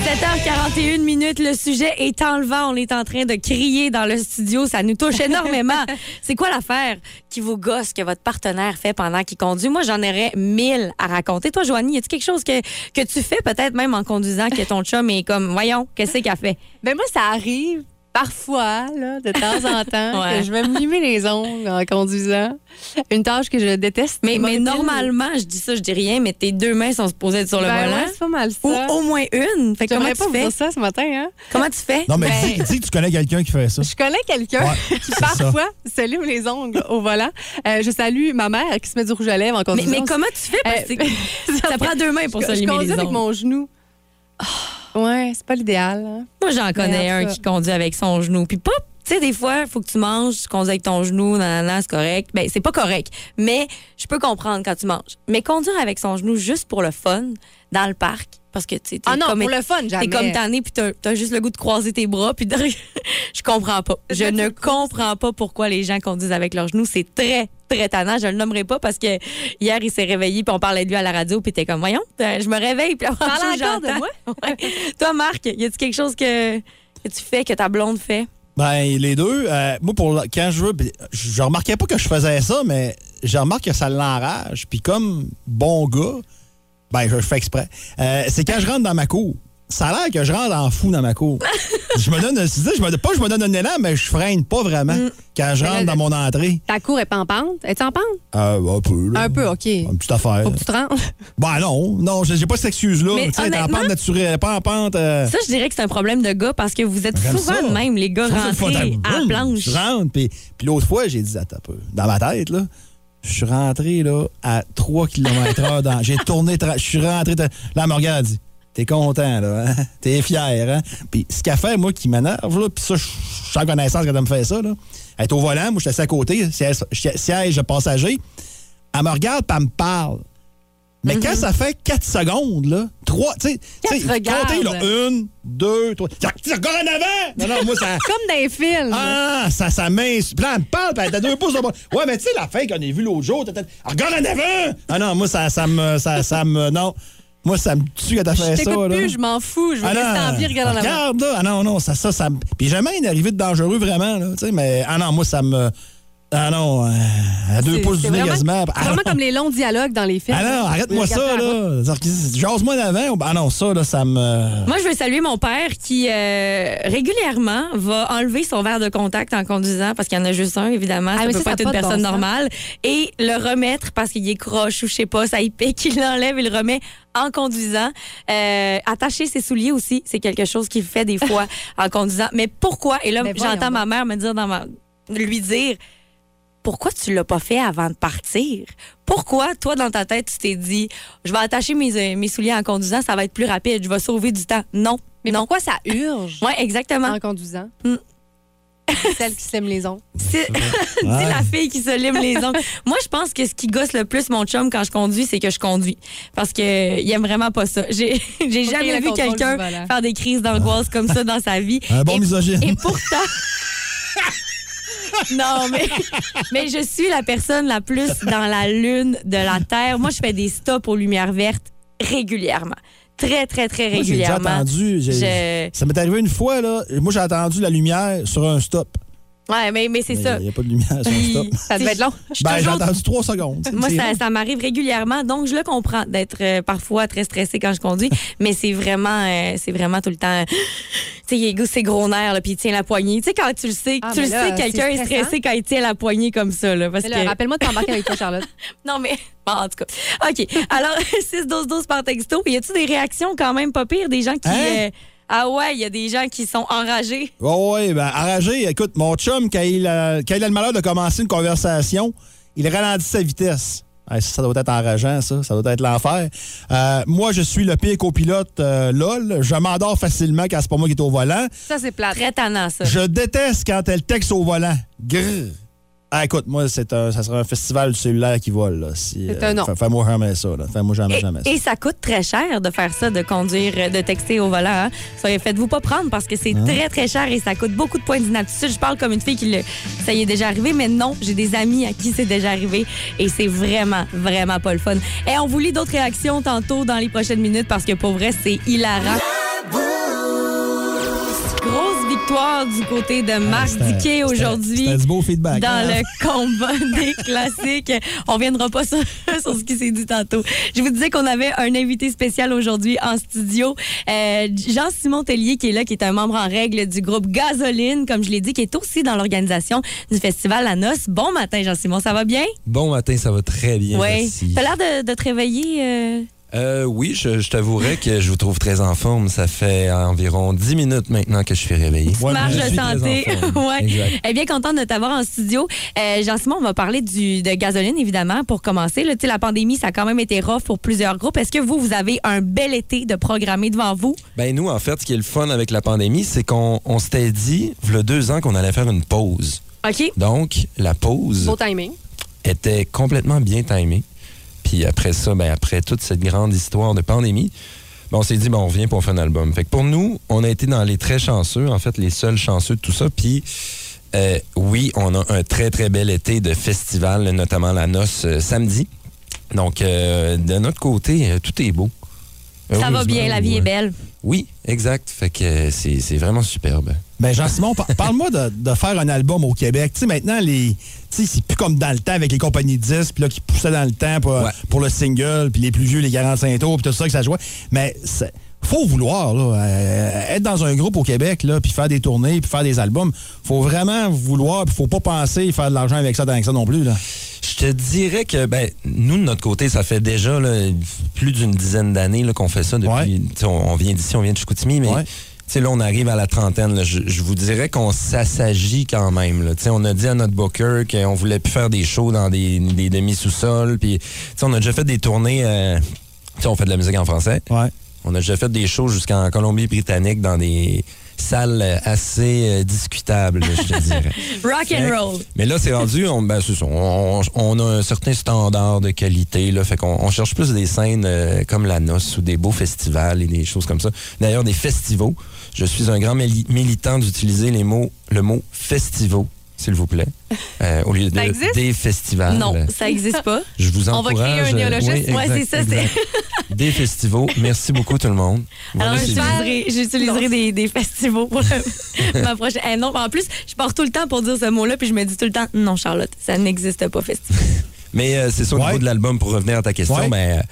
7h41 minutes, le sujet est enlevant. On est en train de crier dans le studio. Ça nous touche énormément. C'est quoi l'affaire qui vous gosse que votre partenaire fait pendant qu'il conduit? Moi, j'en aurais mille à raconter. Toi, Joanie, y a-t-il quelque chose que, que tu fais peut-être même en conduisant que ton chum est comme, voyons, qu'est-ce qu'elle fait? Ben moi, ça arrive parfois, là, de temps en temps, Ouais. que je vais me limer les ongles en conduisant. Une tâche que je déteste. Mais, normalement, je dis ça, je dis rien, mais tes deux mains sont supposées être sur le Ben volant. ouais, c'est pas mal Ou ça. au moins une. Fait que comment tu pas vous fais? dire ça ce matin, hein? Comment tu fais? Non, mais Ben- dis, dis que tu connais quelqu'un qui fait ça. Je connais quelqu'un Ouais, qui parfois se lime les ongles au volant. Euh, je salue ma mère qui se met du rouge à lèvres en Mais, conduisant. mais comment tu fais? Parce que Euh, ça prend deux mains pour je, se je limer conduis les avec ongles. mon genou. Ouais, c'est pas l'idéal. hein. Moi, j'en connais un qui conduit avec son genou. Puis pas, tu sais, des fois, il faut que tu manges, tu conduis avec ton genou, nanana, c'est correct. Ben, c'est pas correct. Mais je peux comprendre quand tu manges. Mais conduire avec son genou juste pour le fun, dans le parc, parce que tu sais, t'es Ah non, comme, pour le fun, jamais. T'es comme tanné, puis t'as as juste le goût de croiser tes bras, puis de... je comprends pas. Je ne comprends pas pourquoi les gens conduisent avec leurs genoux. C'est très, très tannant. Je le nommerai pas parce que hier, il s'est réveillé, puis on parlait de lui à la radio, puis t'es comme, voyons, euh, je me réveille, puis après Parle encore de moi? Ouais. Toi, Marc, y a-t-il quelque chose que, que tu fais, que ta blonde fait? Ben, les deux, euh, moi, pour quand je veux, je remarquais pas que je faisais ça, mais je remarque que ça l'enrage. Puis comme bon gars, ben, je fais exprès. Euh, c'est quand je rentre dans ma cour. Ça a l'air que je rentre en fou dans ma cour. je me donne, je me, pas je me donne un élan, mais je freine pas vraiment quand je rentre dans mon entrée. Ta cour est pas en pente. Es-tu en pente? Euh, un peu, là. Un peu, OK. Une petite affaire. Faut que tu te rendes. Ben non, non, j'ai pas cette excuse-là. Tu sais, en pente naturelle, pas en pente. euh, Ça, je dirais que c'est un problème de gars parce que vous êtes souvent de même, les gars, rentrés à la planche. Je rentre, puis, puis l'autre fois, j'ai dit, attends un peu. Dans ma tête, là, je suis rentré là, à 3 km h dans. J'ai tourné, tra- je suis rentré. tra- Là, regarde, elle dit, t'es content, là, hein? T'es fier, hein? Puis ce qu'elle fait, moi, qui m'énerve, là, puis ça, je suis en connaissance quand elle me fait ça, là. Elle est au volant, moi, je suis assis à côté, siège, siège passager. Elle me regarde, puis elle me parle. Mais quand ça fait 4 secondes, là, 3, tu sais, comptez, là, une, deux, trois. Tu regardes en avant! Non, non, moi, ça. Comme dans les films. Ah, ça, ça mince. Puis là, elle me parle, puis elle a deux pouces de bas. Ouais, mais tu sais, la fin qu'on a vue l'autre jour, regarde en avant! Ah non, moi, ça, ça me. Ça, ça me. Non. Moi, ça me tue quand t'as fait ça, là. plus, je m'en fous. Je veux Ah rester en vie, regarde. Regarde, là. Ah non, non, ça, ça, ça. Puis jamais une arrivée de dangereux, vraiment, là. Tu sais, mais. Ah non, moi, ça me. Ah non, euh, à deux C'est- pouces du nez vraiment- quasiment. C'est Ah vraiment comme les longs dialogues dans les films. Ah non, arrête-moi ça, là. Jase-moi d'avant. Ah non, ça, là, ça me. Moi, je veux saluer mon père qui, euh, régulièrement, va enlever son verre de contact en conduisant parce qu'il y en a juste un, évidemment. Ah, ça peut ça, pas ça être a une personne bon normale. Et le remettre parce qu'il est croche ou je sais pas, ça y pique, il l'enlève, il le remet en conduisant. Euh, attacher ses souliers aussi, c'est quelque chose qu'il fait des fois en conduisant. Mais pourquoi? Et là, voyons j'entends ma mère me dire dans ma... lui dire pourquoi tu l'as pas fait avant de partir? Pourquoi, toi, dans ta tête, tu t'es dit, je vais attacher mes, euh, mes souliers en conduisant, ça va être plus rapide, je vais sauver du temps? Non. Mais non. pourquoi ça urge? Oui, exactement. en conduisant? Mm. Celle qui se lime les ongles. C'est la fille qui se lime les ongles. Moi, je pense que ce qui gosse le plus mon chum quand je conduis, c'est que je conduis. Parce que euh, il aime vraiment pas ça. J'ai jamais vu quelqu'un faire des crises d'angoisse comme ça dans sa vie. Un bon Et- misogyne. Et pourtant. non, mais, mais je suis la personne la plus dans la lune de la Terre. Moi, je fais des stops aux lumières vertes régulièrement. Très, très, très Moi, j'ai déjà régulièrement. attendu. j'ai- Je- Ça m'est arrivé une fois, là. Moi, j'ai attendu la lumière sur un stop. Ouais, mais, mais c'est ça. Il n'y a pas de lumière un Puis, stop. Ça devait être long. je suis Ben, j'ai toujours- attendu trois secondes. Moi, ça, ça m'arrive régulièrement, donc je le comprends d'être euh, parfois très stressé quand je conduis, mais c'est vraiment, euh, c'est vraiment tout le temps. Tu sais, il est ses gros nerfs, là, puis il tient la poignée. Tu sais, quand tu le sais, Ah, tu le là, sais, que quelqu'un est stressé quand il tient la poignée comme ça, là, parce là, que. Rappelle-moi de t'embarquer avec toi, Charlotte. Non, mais. Bon, en tout cas. OK. Alors, 6-12-12 par texto. Y a-tu des réactions quand même pas pires? Des gens qui. Hein? euh, Ah ouais, il y a des gens qui sont enragés. Oh, oui, ben, enragé. Écoute, mon chum, quand il, a, quand il a le malheur de commencer une conversation, il ralentit sa vitesse. Hey, ça, ça doit être enrageant, ça. Ça doit être l'enfer. Euh, moi, je suis le pire copilote euh, LOL. Je m'endors facilement quand c'est pas moi qui est au volant. Ça, c'est plate. Très tannant, ça. Je déteste quand elle texte au volant. Grrr. Ah, écoute, moi, c'est un, ça sera un festival du cellulaire qui vole. là. Si, C'est un non. fais- Fais-moi jamais ça. là. Fais-moi jamais, Et, jamais ça. et ça coûte très cher de faire ça, de conduire, euh, de texter au volant. Hein. Soyez- Faites-vous pas prendre parce que c'est Hein? très, très cher et ça coûte beaucoup de points d'inaptitude. Je parle comme une fille qui le, ça y est déjà arrivé, mais non, j'ai des amis à qui c'est déjà arrivé et c'est vraiment, vraiment pas le fun. Et on vous lit d'autres réactions tantôt dans les prochaines minutes parce que pour vrai, c'est hilarant. Victoire du côté de Marc C'était- Diquet aujourd'hui du beau feedback. dans hein? le combat des classiques. On viendra pas sur, sur ce qui s'est dit tantôt. Je vous disais qu'on avait un invité spécial aujourd'hui en studio. Euh, Jean-Simon Tellier qui est là, qui est un membre en règle du groupe Gasoline, comme je l'ai dit, qui est aussi dans l'organisation du festival La Noce. Bon matin, Jean-Simon, ça va bien? Bon matin, ça va très bien. Oui. T'as l'air de, de te réveiller. euh, Euh, oui, je, je t'avouerais que je vous trouve très en forme. Ça fait environ 10 minutes maintenant que je suis réveillé. Ouais, marche de je suis très santé. ouais. Exact. Eh bien, contente de t'avoir en studio. Euh, Jean-Simon, on va parler du, de gasoline, évidemment, pour commencer. Là, Tu sais, la pandémie, ça a quand même été rough pour plusieurs groupes. Est-ce que vous, vous avez un bel été de programmé devant vous? Ben nous, en fait, ce qui est le fun avec la pandémie, c'est qu'on on s'était dit, il y a deux ans, qu'on allait faire une pause. OK. Donc, la pause Beau timing. était complètement bien timée. Puis après ça, ben après toute cette grande histoire de pandémie, ben on s'est dit, bon, on revient pour faire un album. Fait que pour nous, on a été dans les très chanceux, en fait, les seuls chanceux de tout ça. Puis euh, oui, on a un très, très bel été de festival, notamment la noce euh, samedi. Donc, euh, de notre côté, tout est beau. Ça va bien, la vie ouais. est belle. Oui, exact. Fait que c'est vraiment superbe. Ben Jean-Simon, par- parle-moi de, de faire un album au Québec. Tu sais, maintenant, les, c'est plus comme dans le temps avec les compagnies de disques, puis là, qui poussaient dans le temps pour, Ouais. pour le single, puis les plus vieux, les 45 tours, puis tout ça que ça jouait. Mais faut vouloir, là, euh, être dans un groupe au Québec, là, puis faire des tournées, puis faire des albums. faut vraiment vouloir, puis faut pas penser faire de l'argent avec ça, avec ça non plus. Là. Je te dirais que ben, nous, de notre côté, ça fait déjà là, plus d'une dizaine d'années qu'on fait ça depuis. Ouais. On, on vient d'ici, on vient de Chicoutimi, mais Ouais. Sais, là, on arrive à la trentaine. là. je, je vous dirais qu'on s'assagit quand même. là. On a dit à notre booker qu'on voulait plus faire des shows dans des, des demi-sous-sols. Puis, on a déjà fait des tournées. euh, tu sais, on fait de la musique en français. Ouais. On a déjà fait des shows jusqu'en Colombie-Britannique dans des salles euh, assez euh, discutables, je te dirais. Rock and roll. Mais là, c'est rendu, on, ben, c'est ça, on, on a un certain standard de qualité. Là, fait qu'on on cherche plus des scènes euh, comme la noce ou des beaux festivals et des choses comme ça. D'ailleurs, des festivals. Je suis un grand mili- militant d'utiliser les mots, le mot festivals, s'il vous plaît, euh, au lieu de des festivals. Non, ça n'existe pas. Je vous On va encourage. créer un euh, néologisme. oui, Ouais, c'est ça. Des festivals. Merci beaucoup, tout le monde. Voilà, Alors, j'utiliserai, des, des festivals pour ma prochaine. Eh non, en plus, je pars tout le temps pour dire ce mot-là, puis je me dis tout le temps, non, Charlotte, ça n'existe pas, festival. Mais euh, c'est ça au Ouais. niveau de l'album, pour revenir à ta question, Ouais. ben, euh,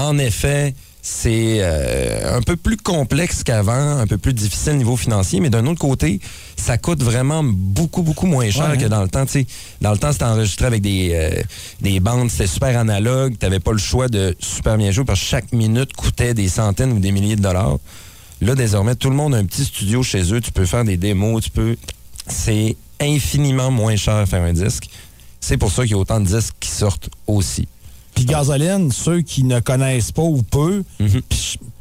en effet, c'est euh, un peu plus complexe qu'avant, un peu plus difficile au niveau financier, mais d'un autre côté, ça coûte vraiment beaucoup, beaucoup moins cher Ouais, que hein. dans le temps. Tu sais, dans le temps, c'était enregistré avec des, euh, des bandes, c'était super analogue, tu n'avais pas le choix de super bien jouer parce que chaque minute coûtait des centaines ou des milliers de dollars. Là, désormais, tout le monde a un petit studio chez eux, tu peux faire des démos, tu peux... C'est infiniment moins cher faire un disque. C'est pour ça qu'il y a autant de disques qui sortent aussi. Puis gasoline, ceux qui ne connaissent pas ou peu, Mhm.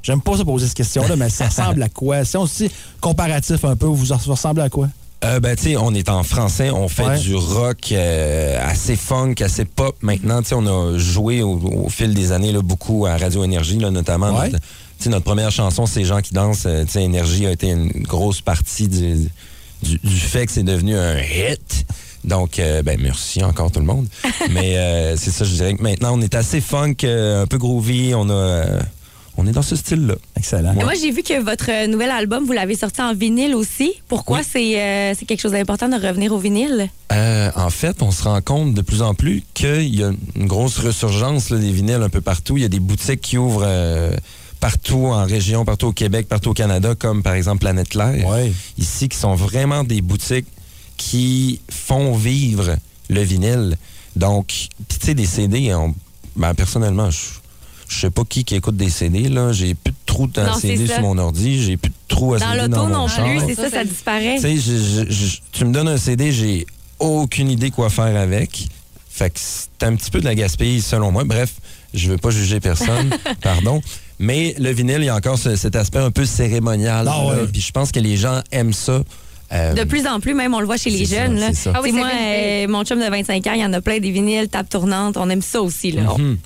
j'aime pas ça poser cette question-là, mais ça ressemble à quoi? Si on se dit comparatif un peu, vous ressemble à quoi? Euh, ben, tu on est en français, on fait Ouais. du rock euh, assez funk, assez pop. Maintenant, tu on a joué au, au fil des années là, beaucoup à Radio Énergie, là, notamment. Ouais. Notre, première chanson, c'est gens qui dansent. euh, Énergie a été une grosse partie du, du, du fait que c'est devenu un hit. Donc, euh, ben, merci encore tout le monde. Mais euh, c'est ça, je dirais que maintenant, on est assez funk, euh, un peu groovy. On a, euh, on est dans ce style-là. Excellent. Et Moi, j'ai vu que votre nouvel album, vous l'avez sorti en vinyle aussi. Pourquoi Oui. c'est euh, c'est quelque chose d'important de revenir au vinyle? Euh, en fait, on se rend compte de plus en plus qu'il y a une grosse ressurgence là, des vinyles un peu partout. Il y a des boutiques qui ouvrent euh, partout en région, partout au Québec, partout au Canada, comme par exemple Planète Claire. Ouais. Ici, qui sont vraiment des boutiques qui font vivre le vinyle. Donc, tu sais, des CD, on- ben, personnellement, je je sais pas qui qui écoute des CD. là. J'ai plus de Non, c'est CD sur mon ordi, j'ai plus de trou à Dans CD dans mon non char. plus, c'est ça, ça disparaît. Tu sais, tu me donnes un CD, j'ai aucune idée quoi faire avec. Fait que c'est un petit peu de la gaspille selon moi. Bref, je veux pas juger personne, pardon. Mais le vinyle, il y a encore ce- cet aspect un peu cérémonial. Ah. Puis je pense que les gens aiment ça. Euh, De plus en plus, même, on le voit chez les c'est ça, jeunes. là. ça. Ah oui, moi, euh, mon chum de 25 ans, il y en a plein des vinyles, table tournante. On aime ça aussi. Là. mhm.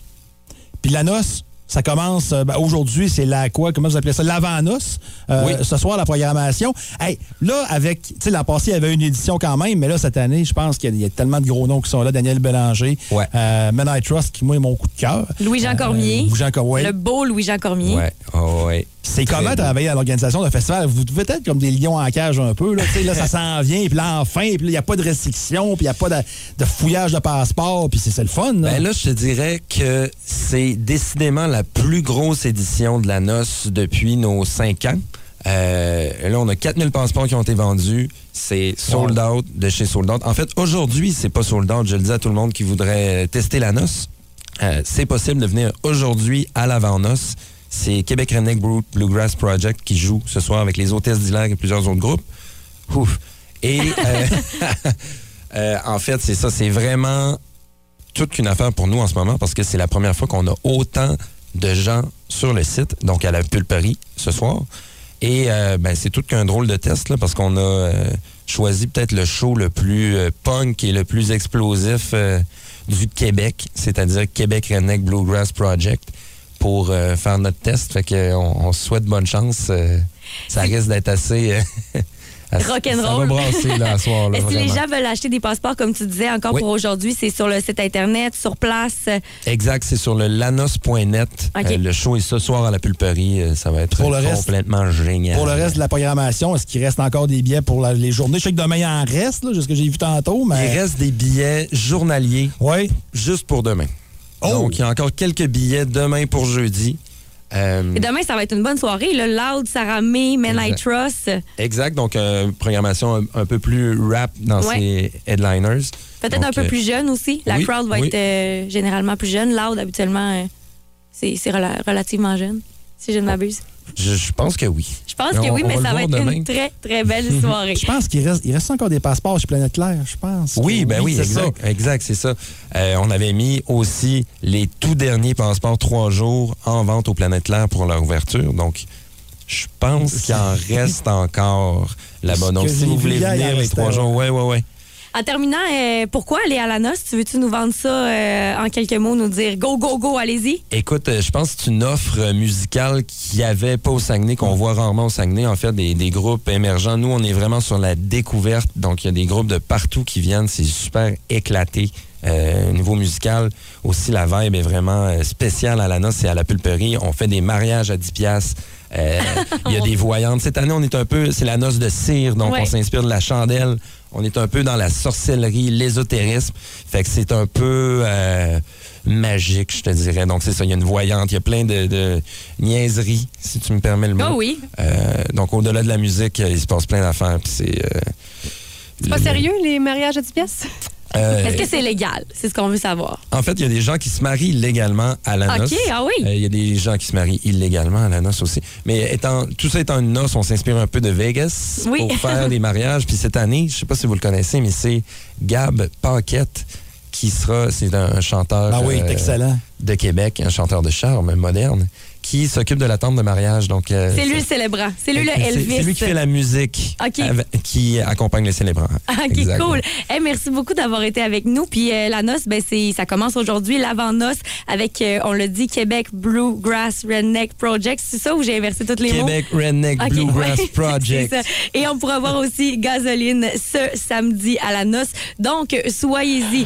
Puis la noce, ça commence euh, ben, aujourd'hui, c'est la quoi? Comment vous appelez ça? L'avant-noce. Euh, Oui. Ce soir, la programmation. Hey, là, avec, tu sais, l'an passé, il y avait une édition quand même, mais là, cette année, je pense qu'il y, a- il y a tellement de gros noms qui sont là. Daniel Bélanger, Ouais. euh, Men I Trust, qui, moi, est mon coup de cœur. Louis-Jean Cormier. Louis-Jean Cormier. Le beau Louis-Jean Cormier. Ouais, oh, ouais. C'est comment travailler à l'organisation d'un festival? Vous devez être comme des lions en cage un peu. Là, Tu sais, là ça s'en vient, puis là, enfin, puis là, il n'y a pas de restrictions, puis il n'y a pas de, de fouillage de passeport, puis c'est c'est le fun. Là. Ben là, je te dirais que c'est décidément la plus grosse édition de la noce depuis nos cinq ans. Euh, là, on a 4000 passeports qui ont été vendus. C'est sold out de chez Sold Out. En fait, aujourd'hui, c'est pas sold out. Je le dis à tout le monde qui voudrait tester la noce. Euh, c'est possible de venir aujourd'hui à l'avant-noce. C'est Québec Redneck Blue- Bluegrass Project qui joue ce soir avec les hôtesses d'Hilaire et plusieurs autres groupes. Et euh, euh, en fait, c'est ça. C'est vraiment toute qu'une affaire pour nous en ce moment parce que c'est la première fois qu'on a autant de gens sur le site, donc à la pulperie ce soir. Et euh, ben, c'est tout qu'un drôle de test parce qu'on a choisi peut-être le show le plus punk et le plus explosif du Québec, c'est-à-dire Québec Redneck Bluegrass Project pour euh, faire notre test. Fait que on, on se souhaite bonne chance. euh, ça risque d'être assez... euh, Rock'n'roll. Ça va brasser là, à soir. là, Et si les gens veulent acheter des passeports, comme tu disais, encore Oui. pour aujourd'hui, c'est sur le site Internet, sur place? Exact, c'est sur le lanos.net. Euh, le show est ce soir à la pulperie. Euh, Ça va être Pour le reste- complètement génial. Pour le reste de la programmation, est-ce qu'il reste encore des billets pour la- les journées? Je sais que demain, il en reste, là, ce que j'ai vu tantôt, mais... Il reste des billets journaliers Oui. juste pour demain. Oh! Donc, il y a encore quelques billets demain pour jeudi. Euh, Et demain, ça va être une bonne soirée. Le Loud, Sarah May, Men I Exact. Trust. exact. Donc, euh, programmation un, un peu plus rap dans Ouais. ces headliners. Peut-être un peu euh, plus jeune aussi. La oui, crowd va oui. être euh, généralement plus jeune. Loud, habituellement, c'est c'est rela- relativement jeune, si je ne m'abuse. Je, je pense que oui. Je pense On- que oui, on mais ça va être demain. une très, très belle soirée. Je pense qu'il reste, il reste encore des passeports chez Planète Claire, je pense. Oui, ben oui, c'est ça. exact, exact, c'est ça. Euh, on avait mis aussi les tout derniers passeports trois jours en vente au Planète Claire pour leur ouverture. Donc, je pense qu'il en reste encore là-bas. Donc, que si vous voulez venir les trois jours, ouais, ouais, ouais. En terminant, euh, pourquoi aller à la noce? Tu veux-tu nous vendre ça euh, en quelques mots, nous dire go, go, go, allez-y? Écoute, euh, je pense que c'est une offre musicale qu'il n'y avait pas au Saguenay, qu'on voit rarement au Saguenay, en fait, des, des groupes émergents. Nous, on est vraiment sur la découverte, donc il y a des groupes de partout qui viennent, c'est super éclaté. Euh, au niveau musical, aussi la vibe est vraiment spéciale à la noce et à la pulperie. On fait des mariages à 10 piastres. Euh, Il y a des voyantes. Cette année, on est un peu, c'est la noce de cire, donc Ouais. on s'inspire de la chandelle. On est un peu dans la sorcellerie, l'ésotérisme. Fait que c'est un peu euh, magique, je te dirais. Donc c'est ça, il y a une voyante, il y a plein de, de niaiseries, si tu me permets le mot. Oh oui. Euh, donc au-delà de la musique, euh, il se passe plein d'affaires. puis c'est euh, C'est pas sérieux, les mariages à 10 pièces? Euh, Est-ce que c'est légal? C'est ce qu'on veut savoir. En fait, il y a des gens qui se marient légalement à la OK, noce. ah oui. Euh, Il y a des gens qui se marient illégalement à la noce aussi. Mais étant, tout ça étant une noce, on s'inspire un peu de Vegas Oui. pour faire des mariages. Puis cette année, je sais pas si vous le connaissez, mais c'est Gab Paquette qui sera, c'est un chanteur Ah oui, euh, excellent. de Québec, un chanteur de charme moderne, qui s'occupe de la tente de mariage. Donc, euh, C'est lui le célébrant. C'est lui le c'est- Elvis. C'est lui qui fait la musique OK. avec- qui accompagne les célébrants. OK, Exactement. cool. Hey, merci beaucoup d'avoir été avec nous. Puis euh, la noce, ben, c'est, ça commence aujourd'hui, l'avant-noce, avec, euh, on le dit, Québec Bluegrass Redneck Project. C'est ça ou j'ai inversé tous les mots? Québec Redneck OK, Bluegrass Project. c'est ça. Et on pourra voir aussi Gasoline ce samedi à la noce. Donc, soyez-y.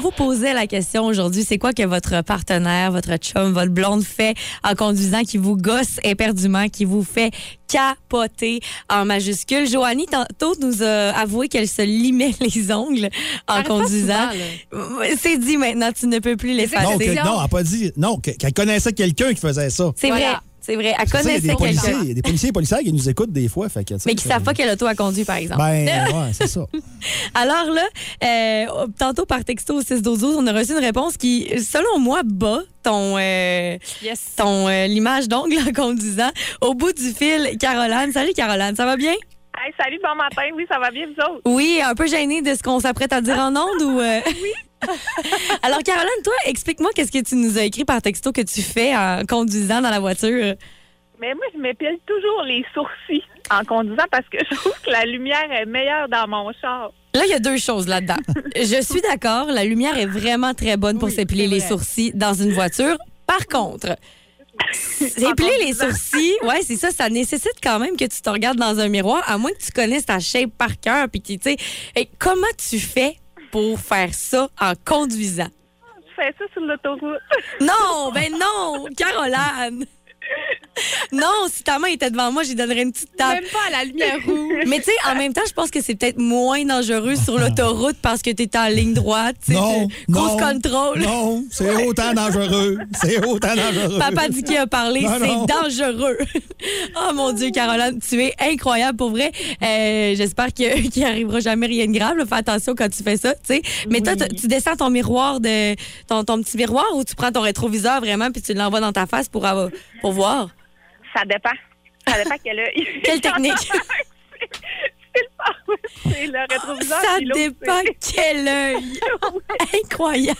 On vous posait la question aujourd'hui, c'est quoi que votre partenaire, votre chum, votre blonde fait en conduisant qui vous gosse éperdument, qui vous fait capoter en majuscule? Joanie, tantôt, nous a avoué qu'elle se limait les ongles en conduisant. C'est dit maintenant, tu ne peux plus les que- non, elle n'a pas dit. Non, que- qu'elle connaissait quelqu'un qui faisait ça. C'est vrai, Voilà. c'est vrai. C'est y a connaissait des policiers, quelqu'un. il y a des policiers et policières qui nous écoutent des fois. Fait que, Mais qui savent pas quel auto a conduit, par exemple. Ben, ouais, c'est ça. Alors là, euh, tantôt par texto au 6 12 on a reçu une réponse qui, selon moi, bat ton, euh, Yes. ton euh, l'image d'ongle en conduisant. Au bout du fil, Caroline. Salut Caroline, ça va bien? Hey, salut, bon matin. Oui, ça va bien, vous autres? Oui, un peu gênée de ce qu'on s'apprête à dire en ondes ou... euh? Alors Caroline, toi, explique-moi qu'est-ce que tu nous as écrit par texto que tu fais en conduisant dans la voiture. Mais moi, je m'épile toujours les sourcils en conduisant parce que je trouve que la lumière est meilleure dans mon char. Là, il y a deux choses là-dedans. Je suis d'accord, la lumière est vraiment très bonne pour Oui, s'épiler les sourcils dans une voiture. Par contre, épiler les sourcils, ouais, c'est ça, ça nécessite quand même que tu te regardes dans un miroir, à moins que tu connaisses ta shape par cœur. Puis, tu sais, et comment tu fais pour faire ça en conduisant? Je fais ça sur l'autoroute. Non, ben non, Caroline! Non, si ta main était devant moi, j'y donnerais une petite tape. Même pas à la lumière rouge. Mais tu sais, en même temps, je pense que c'est peut-être moins dangereux sur l'autoroute parce que tu es en ligne droite. Non, non, control. Non, c'est autant dangereux. C'est autant dangereux. Papa dit qu'il a parlé, c'est dangereux. oh mon Dieu, Caroline, tu es incroyable pour vrai. Euh, J'espère que- qu'il arrivera jamais rien de grave. là. Fais attention quand tu fais ça, tu sais. Mais toi, tu- tu descends ton miroir de ton, ton petit miroir ou tu prends ton rétroviseur vraiment puis tu l'envoies dans ta face pour, avoir- pour voir. Ça dépend. Ça dépend quelle œil. Quelle technique? c'est le, rétroviseur. Ça dépend quel œil. Incroyable.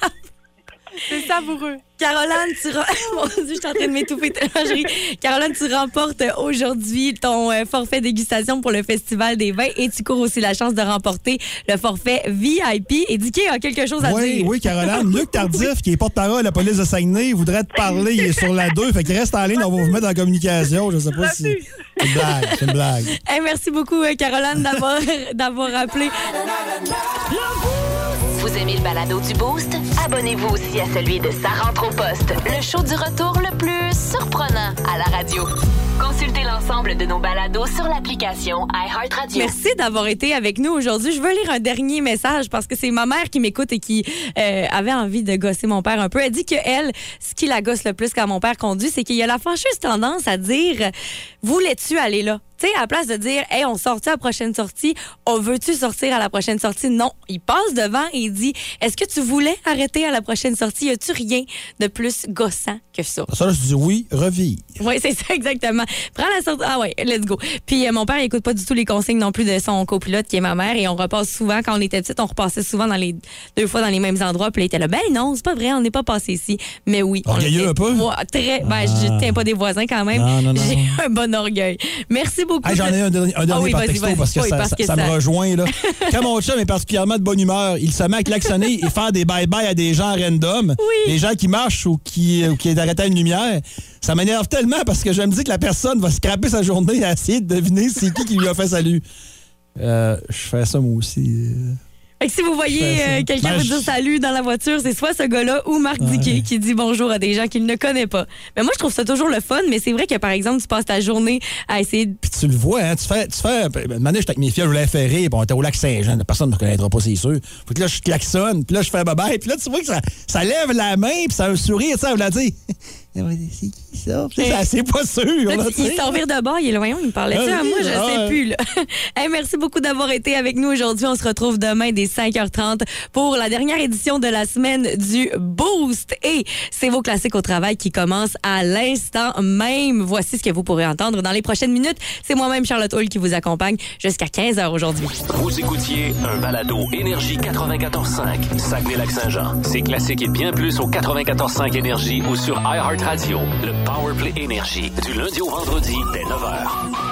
C'est savoureux. Caroline, tu rem- Mon Dieu, je suis en train de m'étouffer tellement je ris. Caroline, tu remportes aujourd'hui ton euh, forfait dégustation pour le Festival des vins et tu cours aussi la chance de remporter le forfait VIP. Et Dicky a quelque chose à Oui, dire. oui, Caroline. Luc Tardif, qui est porte-parole de la police de Saguenay, voudrait te parler. Il est sur la 2. Fait qu'il reste en ligne. On va vous mettre en communication. Je sais pas si. C'est une blague. C'est une blague. Hey, merci beaucoup, euh, Caroline, d'avoir d'avoir appelé. Vous aimez le balado du Boost? Abonnez-vous aussi à celui de Sa rentre au poste, le show du retour le plus surprenant à la radio. Consultez l'ensemble de nos balados sur l'application iHeartRadio. Merci d'avoir été avec nous aujourd'hui. Je veux lire un dernier message parce que c'est ma mère qui m'écoute et qui euh, avait envie de gosser mon père un peu. Elle dit que elle, ce qui la gosse le plus quand mon père conduit, c'est qu'il y a la fâcheuse tendance à dire Voulais-tu aller là? Tu sais, à la place de dire Hey, on sort à la prochaine sortie? On veut-tu sortir à la prochaine sortie? Non. Il passe devant et il dit Est-ce que tu voulais arrêter à la prochaine sortie? Y a-tu rien de plus gossant que ça? Ça, là, je dis oui, revis. Oui, c'est ça, exactement. Prends la sortie. Ah ouais, let's go. Puis euh, mon père, il écoute pas du tout les consignes non plus de son copilote, qui est ma mère, et on repasse souvent. Quand on était petite, on repassait souvent dans les deux fois dans les mêmes endroits. Puis là, il était là, ben non, c'est pas vrai, on n'est pas passé ici. Mais oui. Orgueilleux était- un peu? Ouais, très. Ben, je tiens pas des voisins quand même. J'ai un bon orgueil. Merci beaucoup. J'en ai un dernier, un dernier Ah oui, par texto parce que, Oui, ça, parce ça- que ça ça- me rejoint. Là. Quand mon chum est particulièrement de bonne humeur, il se met à klaxonner et faire des bye-bye à des gens random. Oui. Des gens qui marchent ou qui, ou qui est arrêté à une lumière. Ça m'énerve tellement parce que je me dis que la personne va scraper sa journée à essayer de deviner c'est qui qui lui a fait salut. Euh, je fais ça moi aussi. Fait que si vous voyez ça. euh, quelqu'un Ben, vous dire salut dans la voiture, c'est soit ce gars-là ou Marc Diquet qui dit bonjour à des gens qu'il ne connaît pas. Mais moi, je trouve ça toujours le fun, mais c'est vrai que, par exemple, tu passes ta journée à essayer de... Puis tu le vois, hein, tu fais. Tu fais ben, une année, j'étais avec mes filles, je voulais faire rire, puis on était au lac Saint-Jean. Personne ne me reconnaîtra pas, c'est sûr. Fait que là, je klaxonne, puis là, je fais bye-bye, puis là, tu vois que ça, ça lève la main, puis ça a un sourire, elle me l'a dit. C'est qui ça? Là, c'est pas sûr. Là, il s'en vire de bord, il est loin, il me parlait Ah, ça oui, moi, je ah, sais ouais. plus. Là. Hey, merci beaucoup d'avoir été avec nous aujourd'hui. On se retrouve demain dès 5h30 pour la dernière édition de la semaine du Boost. Et c'est vos classiques au travail qui commencent à l'instant même. Voici ce que vous pourrez entendre dans les prochaines minutes. C'est moi-même, Charlotte Hall, qui vous accompagne jusqu'à 15h aujourd'hui. Vous écoutiez un balado Énergie 94.5, Saguenay-Lac-Saint-Jean. C'est classique et bien plus au 94.5 Énergie ou sur iHeartRadio. Radio, le Powerplay Énergie, du lundi au vendredi dès 9h.